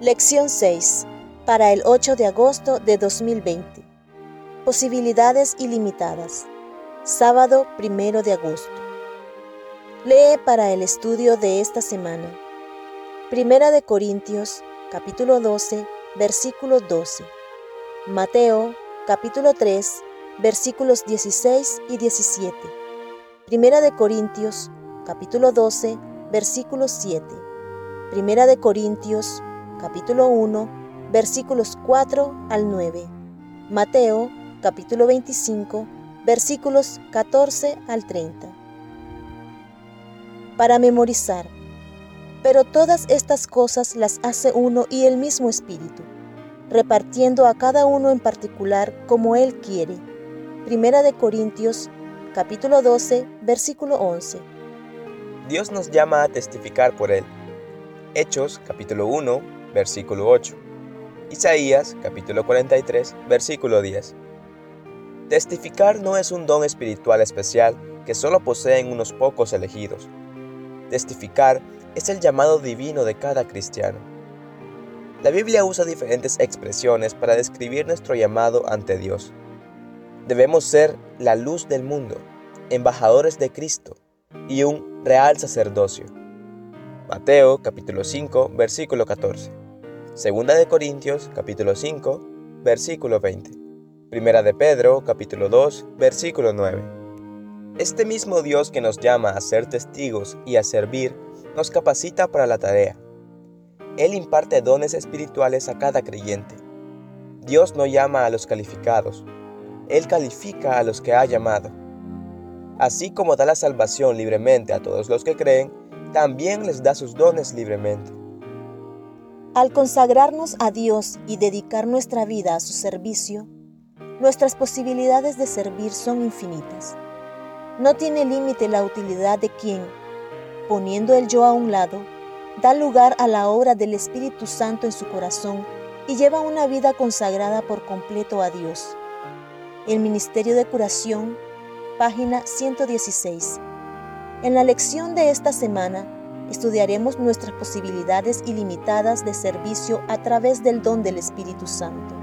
Lección 6. Para el 8 de agosto de 2020. Posibilidades ilimitadas. Sábado 1 de agosto. Lee para el estudio de esta semana. Primera de Corintios, capítulo 12, versículo 12. Mateo, capítulo 3, versículos 16 y 17. Primera de Corintios, capítulo 12, versículo 7. Primera de Corintios, capítulo 1, versículos 4 al 9. Mateo, capítulo 25, versículos 14 al 30. Para memorizar. Pero todas estas cosas las hace uno y el mismo Espíritu, repartiendo a cada uno en particular como Él quiere. Primera de Corintios, capítulo 12, versículo 11. Dios nos llama a testificar por Él. Hechos, capítulo 1, versículo 8. Isaías capítulo 43, versículo 10. Testificar no es un don espiritual especial que solo poseen unos pocos elegidos. Testificar es el llamado divino de cada cristiano. La Biblia usa diferentes expresiones para describir nuestro llamado ante Dios. Debemos ser la luz del mundo, embajadores de Cristo y un real sacerdocio. Mateo capítulo 5, versículo 14. Segunda de Corintios capítulo 5, versículo 20. Primera de Pedro capítulo 2, versículo 9. Este mismo Dios que nos llama a ser testigos y a servir, nos capacita para la tarea. Él imparte dones espirituales a cada creyente. Dios no llama a los calificados, Él califica a los que ha llamado. Así como da la salvación libremente a todos los que creen, también les da sus dones libremente. Al consagrarnos a Dios y dedicar nuestra vida a su servicio, nuestras posibilidades de servir son infinitas. No tiene límite la utilidad de quien, poniendo el yo a un lado, da lugar a la obra del Espíritu Santo en su corazón y lleva una vida consagrada por completo a Dios. El Ministerio de Curación, página 116. En la lección de esta semana estudiaremos nuestras posibilidades ilimitadas de servicio a través del don del Espíritu Santo.